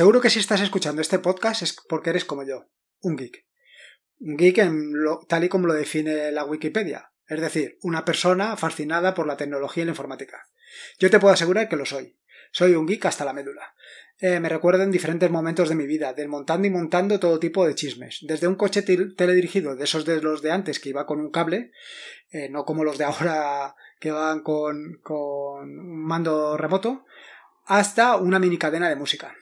Seguro que si estás escuchando este podcast es porque eres como yo, un geek. Un geek tal y como lo define la Wikipedia, es decir, una persona fascinada por la tecnología y la informática. Yo te puedo asegurar que lo soy. Soy un geek hasta la médula. Eh, me recuerdo en diferentes momentos de mi vida, desmontando y montando todo tipo de chismes. Desde un coche teledirigido, de esos de los de antes que iba con un cable, eh, no como los de ahora que van con, con un mando remoto, hasta una mini cadena de música.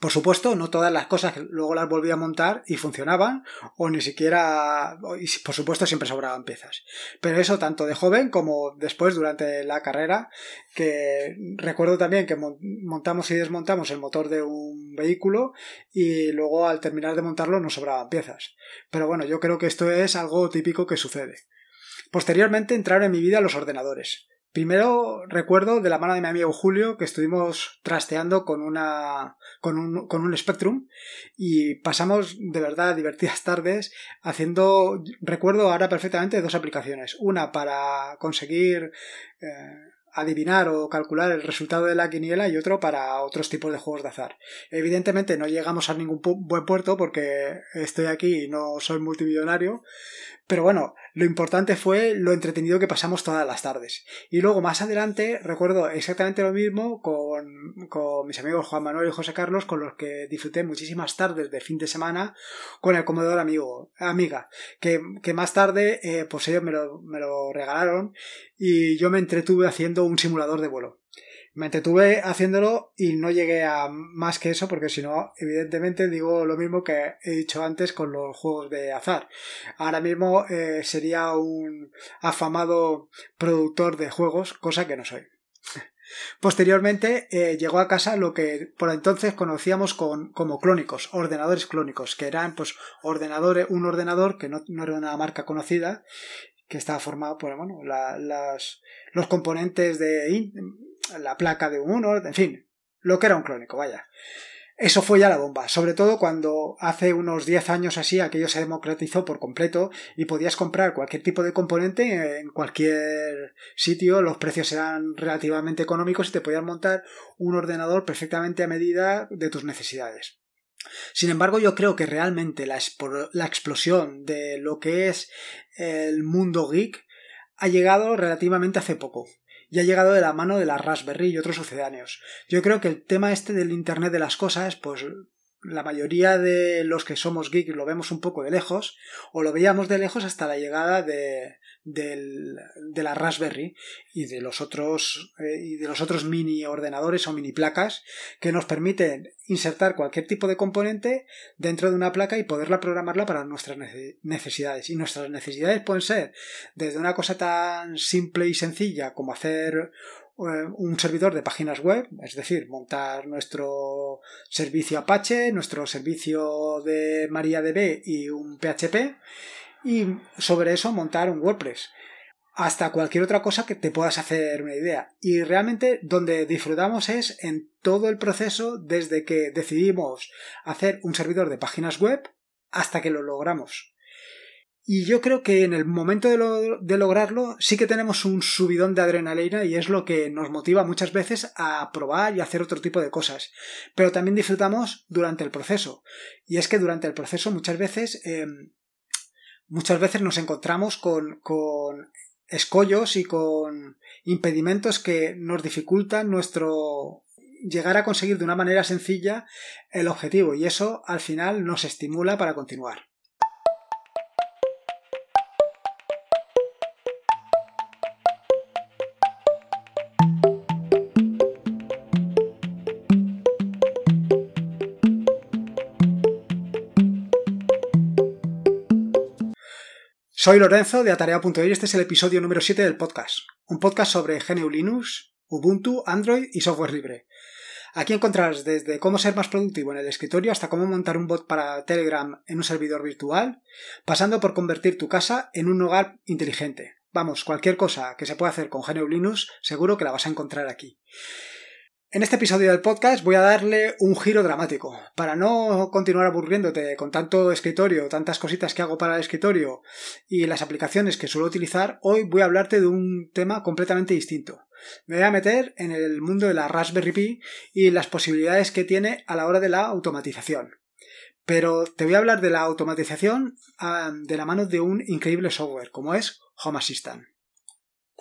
Por supuesto, no todas las cosas luego las volví a montar y funcionaban, o ni siquiera, por supuesto siempre sobraban piezas. Pero eso tanto de joven como después durante la carrera, que recuerdo también que montamos y desmontamos el motor de un vehículo y luego al terminar de montarlo nos sobraban piezas. Pero bueno, yo creo que esto es algo típico que sucede. Posteriormente entraron en mi vida los ordenadores. Primero recuerdo de la mano de mi amigo Julio que estuvimos trasteando con una con un, con un Spectrum y pasamos de verdad divertidas tardes haciendo recuerdo ahora perfectamente dos aplicaciones una para conseguir eh, adivinar o calcular el resultado de la quiniela y otro para otros tipos de juegos de azar. Evidentemente no llegamos a ningún buen puerto porque estoy aquí y no soy multimillonario, pero bueno, lo importante fue lo entretenido que pasamos todas las tardes. Y luego más adelante recuerdo exactamente lo mismo con, con mis amigos Juan Manuel y José Carlos, con los que disfruté muchísimas tardes de fin de semana con el comedor amigo, amiga, que, que más tarde eh, pues ellos me lo, me lo regalaron y yo me entretuve haciendo un simulador de vuelo. Me entretuve haciéndolo y no llegué a más que eso porque si no, evidentemente digo lo mismo que he dicho antes con los juegos de azar. Ahora mismo eh, sería un afamado productor de juegos, cosa que no soy. Posteriormente eh, llegó a casa lo que por entonces conocíamos con, como clónicos, ordenadores clónicos, que eran pues ordenadores, un ordenador que no, no era una marca conocida, que estaba formado por bueno, las, los componentes de la placa de un uno, en fin, lo que era un clónico, vaya. Eso fue ya la bomba, sobre todo cuando hace unos 10 años así aquello se democratizó por completo y podías comprar cualquier tipo de componente en cualquier sitio, los precios eran relativamente económicos y te podías montar un ordenador perfectamente a medida de tus necesidades. Sin embargo, yo creo que realmente la, la explosión de lo que es el mundo geek ha llegado relativamente hace poco y ha llegado de la mano de la Raspberry y otros sucedáneos. Yo creo que el tema este del Internet de las cosas, pues la mayoría de los que somos geeks lo vemos un poco de lejos, o lo veíamos de lejos hasta la llegada de, de la Raspberry y de los otros eh, y de los otros mini ordenadores o mini placas que nos permiten insertar cualquier tipo de componente dentro de una placa y poderla programarla para nuestras necesidades. Y nuestras necesidades pueden ser desde una cosa tan simple y sencilla como hacer un servidor de páginas web, es decir, montar nuestro servicio Apache, nuestro servicio de MariaDB y un PHP, y sobre eso montar un WordPress hasta cualquier otra cosa que te puedas hacer una idea. Y realmente donde disfrutamos es en todo el proceso desde que decidimos hacer un servidor de páginas web hasta que lo logramos. Y yo creo que en el momento de, de, lograrlo sí que tenemos un subidón de adrenalina y es lo que nos motiva muchas veces a probar y hacer otro tipo de cosas. Pero también disfrutamos durante el proceso. Y es que durante el proceso muchas veces em, muchas veces nos encontramos con, con escollos y con impedimentos que nos dificultan nuestro llegar a conseguir de una manera sencilla el objetivo y eso al final nos estimula para continuar. Soy Lorenzo de Atarea.es y este es el episodio número 7 del podcast. Un podcast sobre GNU Linux, Ubuntu, Android y software libre. Aquí encontrarás desde cómo ser más productivo en el escritorio hasta cómo montar un bot para Telegram en un servidor virtual, pasando por convertir tu casa en un hogar inteligente. Vamos, cualquier cosa que se pueda hacer con GNU Linux seguro que la vas a encontrar aquí. En este episodio del podcast voy a darle un giro dramático. Para no continuar aburriéndote con tanto escritorio, tantas cositas que hago para el escritorio y las aplicaciones que suelo utilizar, hoy voy a hablarte de un tema completamente distinto. Me voy a meter en el mundo de la Raspberry Pi y las posibilidades que tiene a la hora de la automatización. Pero te voy a hablar de la automatización ah, de la mano de un increíble software como es Home Assistant.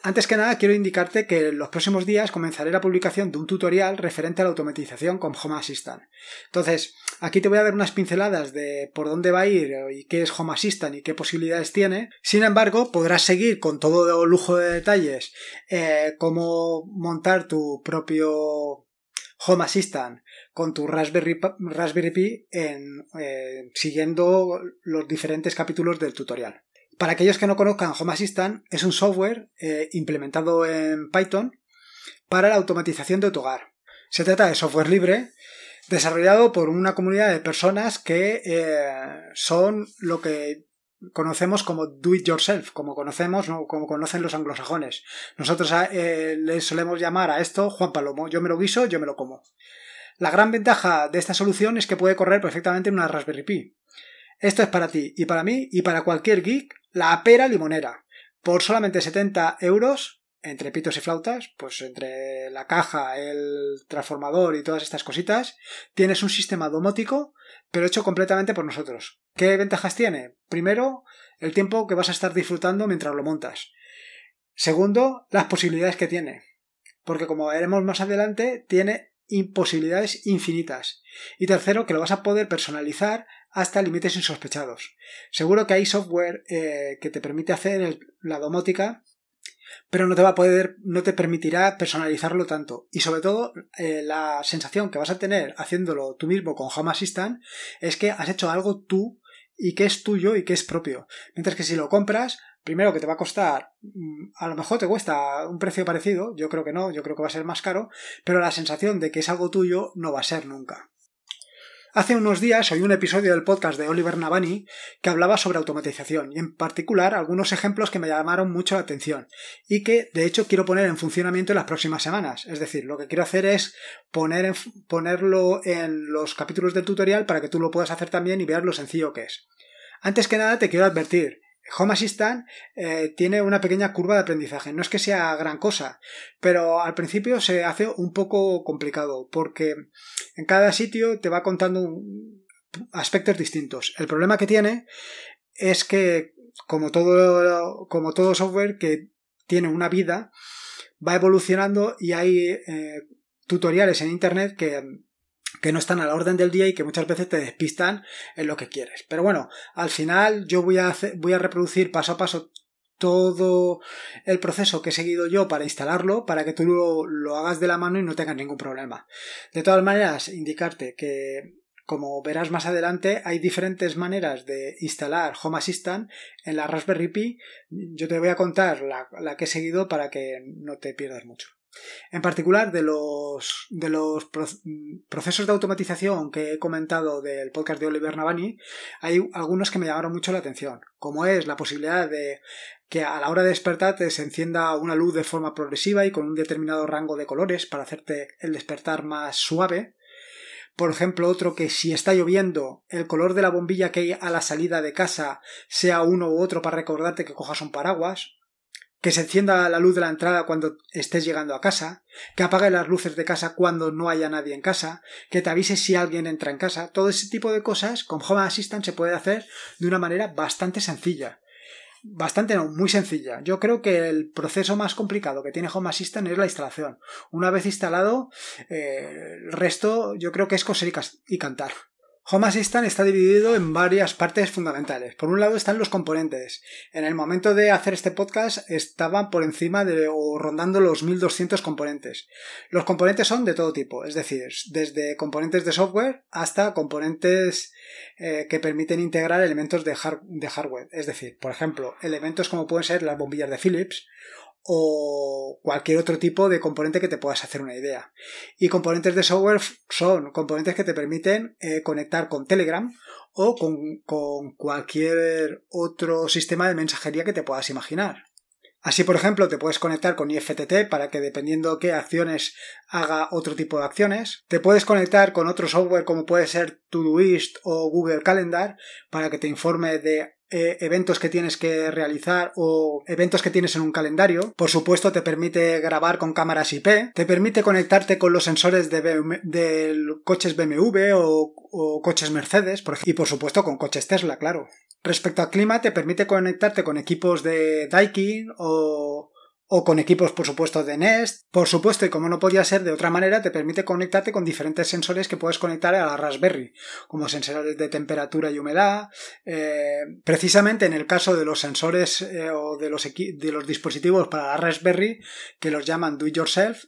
Antes que nada, quiero indicarte que en los próximos días comenzaré la publicación de un tutorial referente a la automatización con Home Assistant. Entonces, aquí te voy a dar unas pinceladas de por dónde va a ir y qué es Home Assistant y qué posibilidades tiene. Sin embargo, podrás seguir con todo lujo de detalles eh, cómo montar tu propio Home Assistant con tu Raspberry, Pi eh, siguiendo los diferentes capítulos del tutorial. Para aquellos que no conozcan, Home Assistant es un software eh, implementado en Python para la automatización de tu hogar. Se trata de software libre desarrollado por una comunidad de personas que eh, son lo que conocemos como do it yourself, como conocemos, como conocen los anglosajones. Nosotros eh, les solemos llamar a esto Juan Palomo, yo me lo guiso, yo me lo como. La gran ventaja de esta solución es que puede correr perfectamente en una Raspberry Pi. Esto es para ti y para mí y para cualquier geek la pera limonera. Por solamente 70 euros, entre pitos y flautas, pues entre la caja, el transformador y todas estas cositas, tienes un sistema domótico, pero hecho completamente por nosotros. ¿Qué ventajas tiene? Primero, el tiempo que vas a estar disfrutando mientras lo montas. Segundo, las posibilidades que tiene. Porque como veremos más adelante, tiene imposibilidades infinitas. Y tercero, que lo vas a poder personalizar hasta límites insospechados. Seguro que hay software eh, que te permite hacer la domótica, pero no te va a poder, no te permitirá personalizarlo tanto. Y sobre todo, eh, la sensación que vas a tener haciéndolo tú mismo con Home Assistant es que has hecho algo tú y que es tuyo y que es propio. Mientras que si lo compras, primero que te va a costar, mm, a lo mejor te cuesta un precio parecido, yo creo que no, yo creo que va a ser más caro, pero la sensación de que es algo tuyo no va a ser nunca. Hace unos días oí un episodio del podcast de Oliver Navani que hablaba sobre automatización y en particular algunos ejemplos que me llamaron mucho la atención y que de hecho quiero poner en funcionamiento en las próximas semanas. Es decir, lo que quiero hacer es poner ponerlo en los capítulos del tutorial para que tú lo puedas hacer también y veas lo sencillo que es. Antes que nada te quiero advertir, Home Assistant eh, tiene una pequeña curva de aprendizaje. No es que sea gran cosa, pero al principio se hace un poco complicado porque en cada sitio te va contando aspectos distintos. El problema que tiene es que, como todo, como todo software que tiene una vida, va evolucionando y hay eh, tutoriales en Internet que que no están a la orden del día y que muchas veces te despistan en lo que quieres. Pero bueno, al final yo voy a, voy a reproducir paso a paso todo el proceso que he seguido yo para instalarlo para que tú lo, lo hagas de la mano y no tengas ningún problema. De todas maneras, indicarte que como verás más adelante, hay diferentes maneras de instalar Home Assistant en la Raspberry Pi. Yo te voy a contar la, la que he seguido para que no te pierdas mucho. En particular, de los, de los procesos de automatización que he comentado del podcast de Oliver Navani, hay algunos que me llamaron mucho la atención, como es la posibilidad de que a la hora de despertar se encienda una luz de forma progresiva y con un determinado rango de colores para hacerte el despertar más suave. Por ejemplo, otro que si está lloviendo, el color de la bombilla que hay a la salida de casa sea uno u otro para recordarte que cojas un paraguas que se encienda la luz de la entrada cuando estés llegando a casa, que apague las luces de casa cuando no haya nadie en casa, que te avise si alguien entra en casa, todo ese tipo de cosas con Home Assistant se puede hacer de una manera bastante sencilla. Bastante no, muy sencilla. Yo creo que el proceso más complicado que tiene Home Assistant es la instalación. Una vez instalado, eh, el resto yo creo que es coser y cantar. Home Assistant está dividido en varias partes fundamentales. Por un lado están los componentes. En el momento de hacer este podcast estaban por encima de o rondando los 1200 componentes. Los componentes son de todo tipo, es decir, desde componentes de software hasta componentes eh, que permiten integrar elementos de, de hardware. Es decir, por ejemplo, elementos como pueden ser las bombillas de Philips o cualquier otro tipo de componente que te puedas hacer una idea. Y componentes de software son componentes que te permiten eh, conectar con Telegram o con, cualquier otro sistema de mensajería que te puedas imaginar. Así, por ejemplo, te puedes conectar con IFTT para que dependiendo qué acciones haga otro tipo de acciones. Te puedes conectar con otro software como puede ser Todoist o Google Calendar para que te informe de eh, eventos que tienes que realizar o eventos que tienes en un calendario. Por supuesto, te permite grabar con cámaras IP, te permite conectarte con los sensores de, coches BMW o, coches Mercedes, y por supuesto con coches Tesla, claro. Respecto al clima, te permite conectarte con equipos de Daikin o, o con equipos, por supuesto, de Nest. Por supuesto, y como no podía ser de otra manera, te permite conectarte con diferentes sensores que puedes conectar a la Raspberry, como sensores de temperatura y humedad. Eh, precisamente en el caso de los sensores eh, o de los, de los dispositivos para la Raspberry, que los llaman Do It Yourself,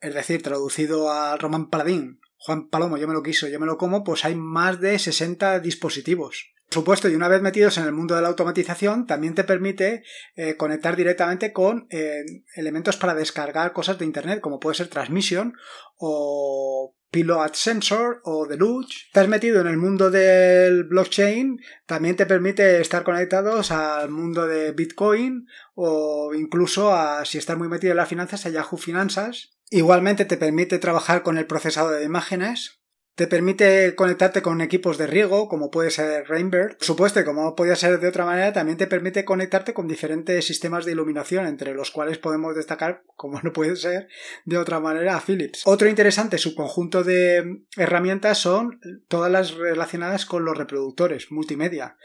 es decir, traducido al Román Paladín, Juan Palomo, yo me lo quiso, yo me lo como, pues hay más de 60 dispositivos. Supuesto, y una vez metidos en el mundo de la automatización, también te permite eh, conectar directamente con eh, elementos para descargar cosas de Internet, como puede ser Transmission o Pilot Sensor o Deluge. Estás metido en el mundo del blockchain, también te permite estar conectados al mundo de Bitcoin o incluso a, si estás muy metido en las finanzas, a Yahoo Finanzas. Igualmente te permite trabajar con el procesador de imágenes, te permite conectarte con equipos de riego, como puede ser Rainbird. Por supuesto, como podía ser de otra manera, también te permite conectarte con diferentes sistemas de iluminación, entre los cuales podemos destacar, como no puede ser de otra manera, a Philips. Otro interesante subconjunto de herramientas son todas las relacionadas con los reproductores multimedia,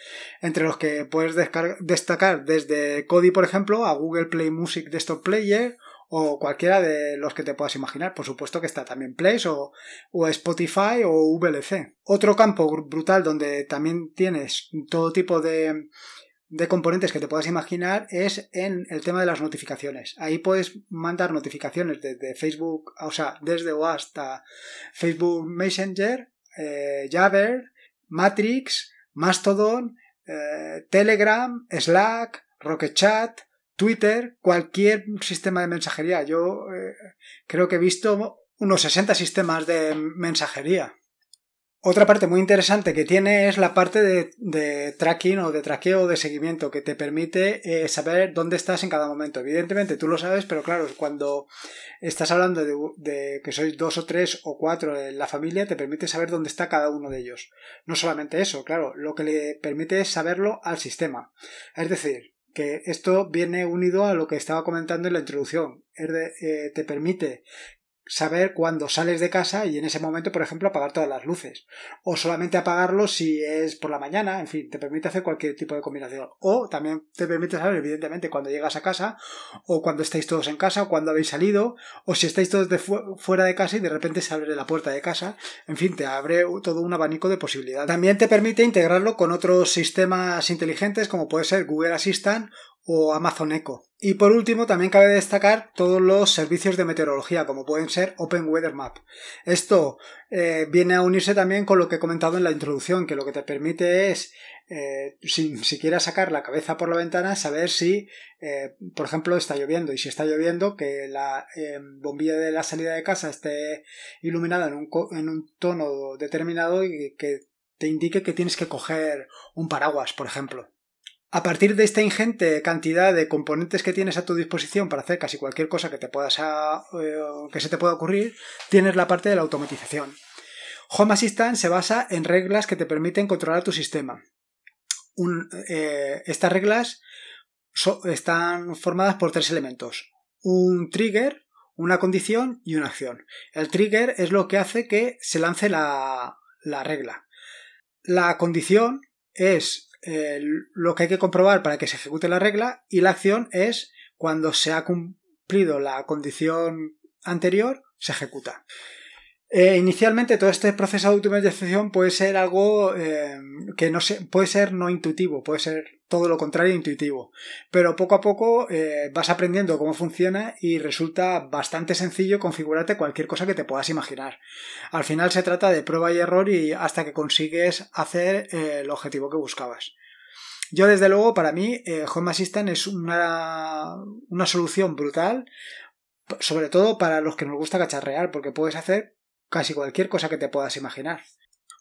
entre los que puedes destacar desde Kodi, por ejemplo, a Google Play Music Desktop Player o cualquiera de los que te puedas imaginar. Por supuesto que está también Place o, Spotify o VLC. Otro campo brutal donde también tienes todo tipo de, de componentes que te puedas imaginar es en el tema de las notificaciones. Ahí puedes mandar notificaciones desde Facebook, o sea, desde o hasta Facebook Messenger, eh, Jabber, Matrix, Mastodon, eh, Telegram, Slack, Rocket Chat, Twitter, cualquier sistema de mensajería. Yo eh, creo que he visto unos 60 sistemas de mensajería. Otra parte muy interesante que tiene es la parte de, tracking o de traqueo de seguimiento que te permite eh, saber dónde estás en cada momento. Evidentemente tú lo sabes, pero claro, cuando estás hablando de, de, que sois dos o tres o cuatro en la familia, te permite saber dónde está cada uno de ellos. No solamente eso, claro, lo que le permite es saberlo al sistema. Es decir, que esto viene unido a lo que estaba comentando en la introducción. Eh, te permite saber cuándo sales de casa y en ese momento, por ejemplo, apagar todas las luces. O solamente apagarlo si es por la mañana, en fin, te permite hacer cualquier tipo de combinación. O también te permite saber, evidentemente, cuando llegas a casa, o cuando estáis todos en casa, o cuando habéis salido, o si estáis todos de fuera de casa y de repente se abre la puerta de casa. En fin, te abre todo un abanico de posibilidades. También te permite integrarlo con otros sistemas inteligentes como puede ser Google Assistant o Amazon Echo. Y por último, también cabe destacar todos los servicios de meteorología, como pueden ser Open Weather Map. Esto eh, viene a unirse también con lo que he comentado en la introducción, que lo que te permite es, eh, sin siquiera sacar la cabeza por la ventana, saber si, eh, por ejemplo, está lloviendo. Y si está lloviendo, que la bombilla de la salida de casa esté iluminada en un, en un tono determinado y que te indique que tienes que coger un paraguas, por ejemplo. A partir de esta ingente cantidad de componentes que tienes a tu disposición para hacer casi cualquier cosa que, te puedas eh, que se te pueda ocurrir, tienes la parte de la automatización. Home Assistant se basa en reglas que te permiten controlar tu sistema. Eh, estas reglas están formadas por tres elementos. Un trigger, una condición y una acción. El trigger es lo que hace que se lance la regla. La condición es eh, lo que hay que comprobar para que se ejecute la regla y la acción es cuando se ha cumplido la condición anterior, se ejecuta. Eh, inicialmente todo este proceso de automatización puede ser algo eh, que no se, puede ser no intuitivo, puede ser todo lo contrario intuitivo, pero poco a poco eh, vas aprendiendo cómo funciona y resulta bastante sencillo configurarte cualquier cosa que te puedas imaginar. Al final se trata de prueba y error y hasta que consigues hacer el objetivo que buscabas. Yo desde luego para mí Home Assistant es una, una solución brutal sobre todo para los que nos gusta cacharrear, porque puedes hacer casi cualquier cosa que te puedas imaginar.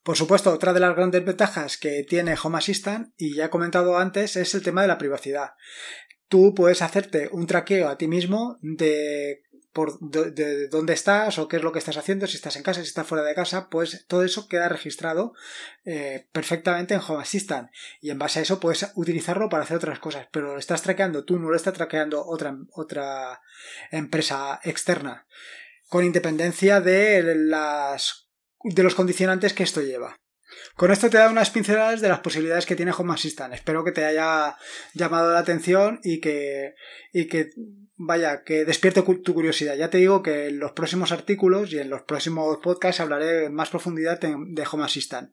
Por supuesto, otra de las grandes ventajas que tiene Home Assistant, y ya he comentado antes, es el tema de la privacidad. tú puedes hacerte un traqueo a ti mismo de por de, dónde estás o qué es lo que estás haciendo, si estás en casa, si estás fuera de casa, pues todo eso queda registrado eh, perfectamente en Home Assistant y en base a eso puedes utilizarlo para hacer otras cosas, pero lo estás traqueando tú, no lo está traqueando otra, otra empresa externa, con independencia de las de los condicionantes que esto lleva. Con esto te da unas pinceladas de las posibilidades que tiene Home Assistant. Espero que te haya llamado la atención y que, y que vaya, que despierte tu curiosidad. Ya te digo que en los próximos artículos y en los próximos podcasts hablaré en más profundidad de Home Assistant.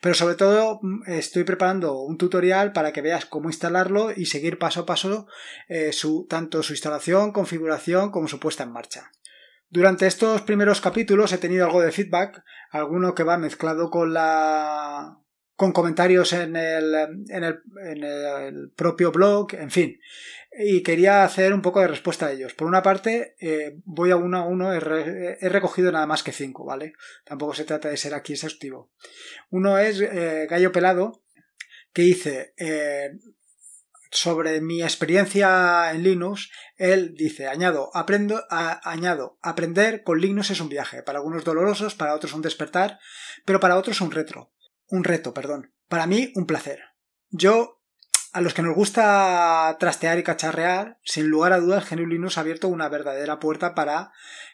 Pero sobre todo mm, estoy preparando un tutorial para que veas cómo instalarlo y seguir paso a paso eh, su, tanto su instalación, configuración como su puesta en marcha. Durante estos primeros capítulos he tenido algo de feedback, alguno que va mezclado con la con comentarios en el, en el, en el propio blog, en fin. Y quería hacer un poco de respuesta a ellos. Por una parte, eh, voy a uno a uno, he, recogido nada más que cinco, ¿vale? Tampoco se trata de ser aquí exhaustivo. Uno es eh, Gallo Pelado, que dice, eh, sobre mi experiencia en Linux, él dice, añado, aprendo, añado, aprender con Linux es un viaje, para algunos dolorosos, para otros un despertar, pero para otros un retro, un reto, perdón. Para mí un placer. Yo, a los que nos gusta trastear y cacharrear, sin lugar a dudas, GNU Linux ha abierto una verdadera puerta para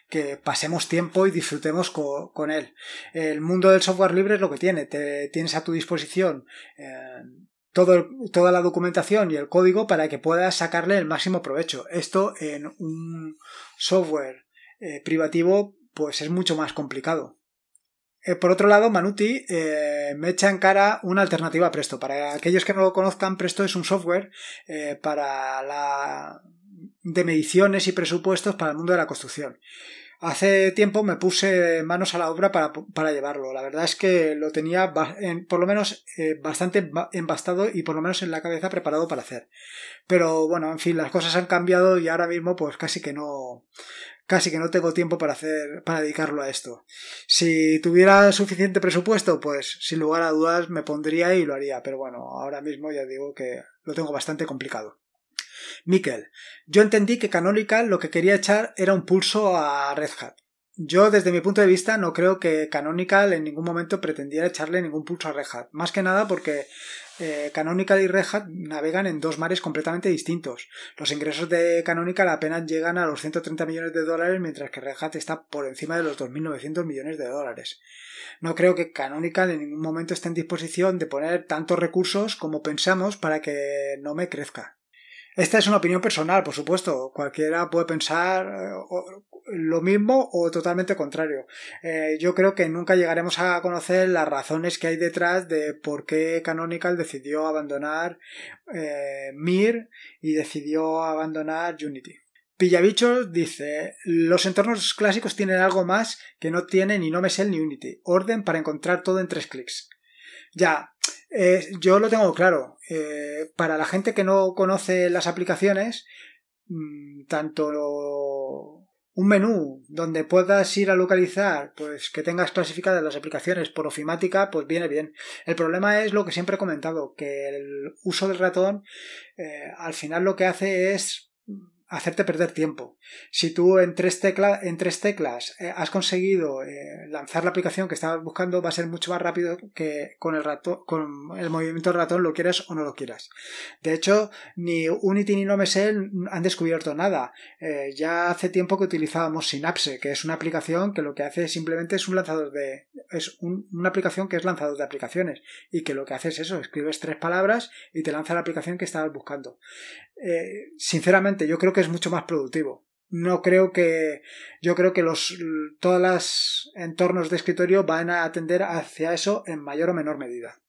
que pasemos tiempo y disfrutemos con, él. El mundo del software libre es lo que tiene. Te, tienes a tu disposición eh, toda la documentación y el código para que puedas sacarle el máximo provecho. Esto en un software eh, privativo pues es mucho más complicado. Eh, por otro lado, Manuti eh, me echa en cara una alternativa a Presto. Para aquellos que no lo conozcan, Presto es un software para la de mediciones y presupuestos para el mundo de la construcción. Hace tiempo me puse manos a la obra para, llevarlo. La verdad es que lo tenía por lo menos eh, bastante embastado y por lo menos en la cabeza preparado para hacer. Pero bueno, en fin, las cosas han cambiado y ahora mismo pues casi que no casi que no tengo tiempo para hacer para dedicarlo a esto. Si tuviera suficiente presupuesto, pues sin lugar a dudas me pondría y lo haría, pero bueno, ahora mismo ya digo que lo tengo bastante complicado. Miquel, yo entendí que Canonical lo que quería echar era un pulso a Red Hat. Yo, desde mi punto de vista, no creo que Canonical en ningún momento pretendiera echarle ningún pulso a Red Hat. Más que nada porque eh, Canonical y Red Hat navegan en dos mares completamente distintos. Los ingresos de Canonical apenas llegan a los 130 millones de dólares, mientras que Red Hat está por encima de los 2.900 millones de dólares. No creo que Canonical en ningún momento esté en disposición de poner tantos recursos como pensamos para que no me crezca. Esta es una opinión personal, por supuesto. Cualquiera puede pensar eh, lo mismo o totalmente contrario. Eh, yo creo que nunca llegaremos a conocer las razones que hay detrás de por qué Canonical decidió abandonar eh, Mir y decidió abandonar Unity. Pillabichos dice, los entornos clásicos tienen algo más que no tiene ni Nomesel ni Unity. Orden para encontrar todo en tres clics. Ya, eh, yo lo tengo claro. Eh, para la gente que no conoce las aplicaciones, mm, tanto un menú donde puedas ir a localizar, pues que tengas clasificadas las aplicaciones por ofimática, pues viene bien. El problema es lo que siempre he comentado, que el uso del ratón eh, al final lo que hace es hacerte perder tiempo. Si tú en tres, en tres teclas eh, has conseguido eh, lanzar la aplicación que estabas buscando, va a ser mucho más rápido que con el ratón, con el movimiento del ratón, lo quieras o no lo quieras. De hecho, ni Unity ni Nomesel han descubierto nada. Eh, ya hace tiempo que utilizábamos Synapse, que es una aplicación que lo que hace simplemente es un lanzador de, es una aplicación que es lanzador de aplicaciones y que lo que hace es eso, escribes tres palabras y te lanza la aplicación que estabas buscando. sinceramente, yo creo que es mucho más productivo. No creo que. Yo creo que los todos los entornos de escritorio van a atender hacia eso en mayor o menor medida.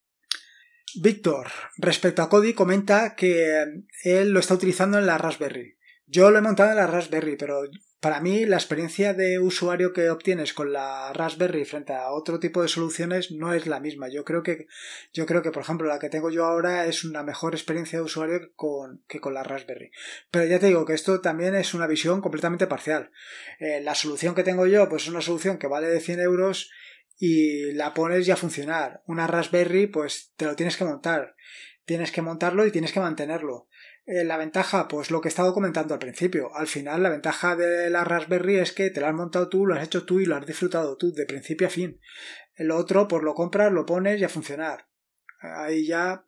Víctor, respecto a Cody, comenta que él lo está utilizando en la Raspberry. Yo lo he montado en la Raspberry, pero para mí la experiencia de usuario que obtienes con la Raspberry frente a otro tipo de soluciones no es la misma. Yo creo que, yo creo que por ejemplo, la que tengo yo ahora es una mejor experiencia de usuario que con, que con la Raspberry. Pero ya te digo que esto también es una visión completamente parcial. Eh, la solución que tengo yo, pues es una solución que vale de 100 euros y la pones ya a funcionar. Una Raspberry, pues te lo tienes que montar. Tienes que montarlo y tienes que mantenerlo. Eh, la ventaja, pues lo que he estado comentando al principio. Al final, la ventaja de la Raspberry es que te la has montado tú, lo has hecho tú y lo has disfrutado tú, de principio a fin. El otro, pues lo compras, lo pones y a funcionar. Ahí ya,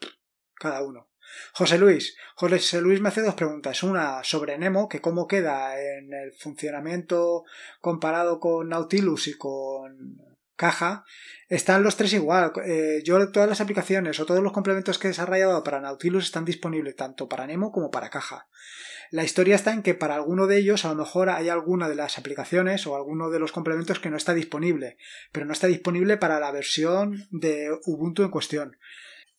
cada uno. José Luis. José Luis me hace dos preguntas. Una sobre Nemo, que cómo queda en el funcionamiento comparado con Nautilus y con caja, están los tres igual. Eh, yo todas las aplicaciones o todos los complementos que he desarrollado para Nautilus están disponibles tanto para Nemo como para caja. La historia está en que para alguno de ellos a lo mejor hay alguna de las aplicaciones o alguno de los complementos que no está disponible, pero no está disponible para la versión de Ubuntu en cuestión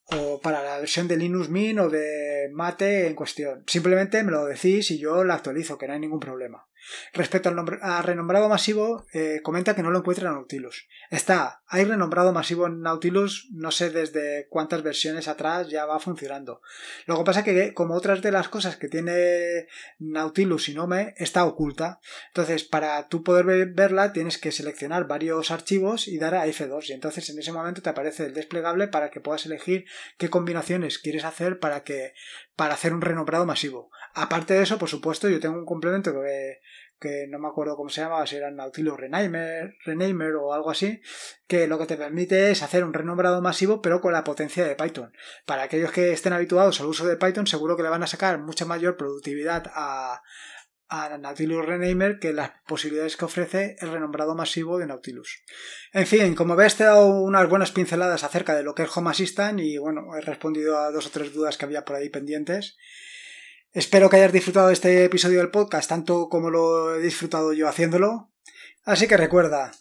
o para la versión de Linux Mint o de Mate en cuestión. Simplemente me lo decís y yo la actualizo, que no hay ningún problema. Respecto al, renombrado masivo, eh, comenta que no lo encuentra en Nautilus. Está, hay renombrado masivo en Nautilus, no sé desde cuántas versiones atrás ya va funcionando. Lo que pasa que, como otras de las cosas que tiene Nautilus y Nome, está oculta. Entonces, para tú poder verla, tienes que seleccionar varios archivos y dar a F2. Y entonces en ese momento te aparece el desplegable para que puedas elegir qué combinaciones quieres hacer para que para hacer un renombrado masivo. Aparte de eso, por supuesto, yo tengo un complemento que, que no me acuerdo cómo se llama, si era Nautilus Renamer, Renamer o algo así, que lo que te permite es hacer un renombrado masivo pero con la potencia de Python. Para aquellos que estén habituados al uso de Python, seguro que le van a sacar mucha mayor productividad a, a Nautilus Renamer que las posibilidades que ofrece el renombrado masivo de Nautilus. En fin, como ves, te he dado unas buenas pinceladas acerca de lo que es Home Assistant y bueno, he respondido a dos o tres dudas que había por ahí pendientes. Espero que hayas disfrutado de este episodio del podcast tanto como lo he disfrutado yo haciéndolo. Así que recuerda,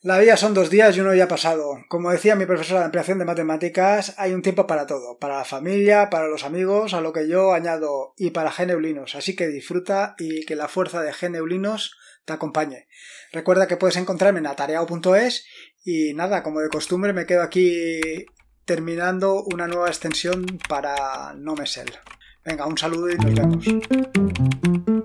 la vida son dos días y uno ya ha pasado. Como decía mi profesora de ampliación de matemáticas, hay un tiempo para todo, para la familia, para los amigos, a lo que yo añado y para geneulinos. Así que disfruta y que la fuerza de geneulinos te acompañe. Recuerda que puedes encontrarme en atareao.es y nada, como de costumbre me quedo aquí terminando una nueva extensión para No Venga, un saludo y nos vemos.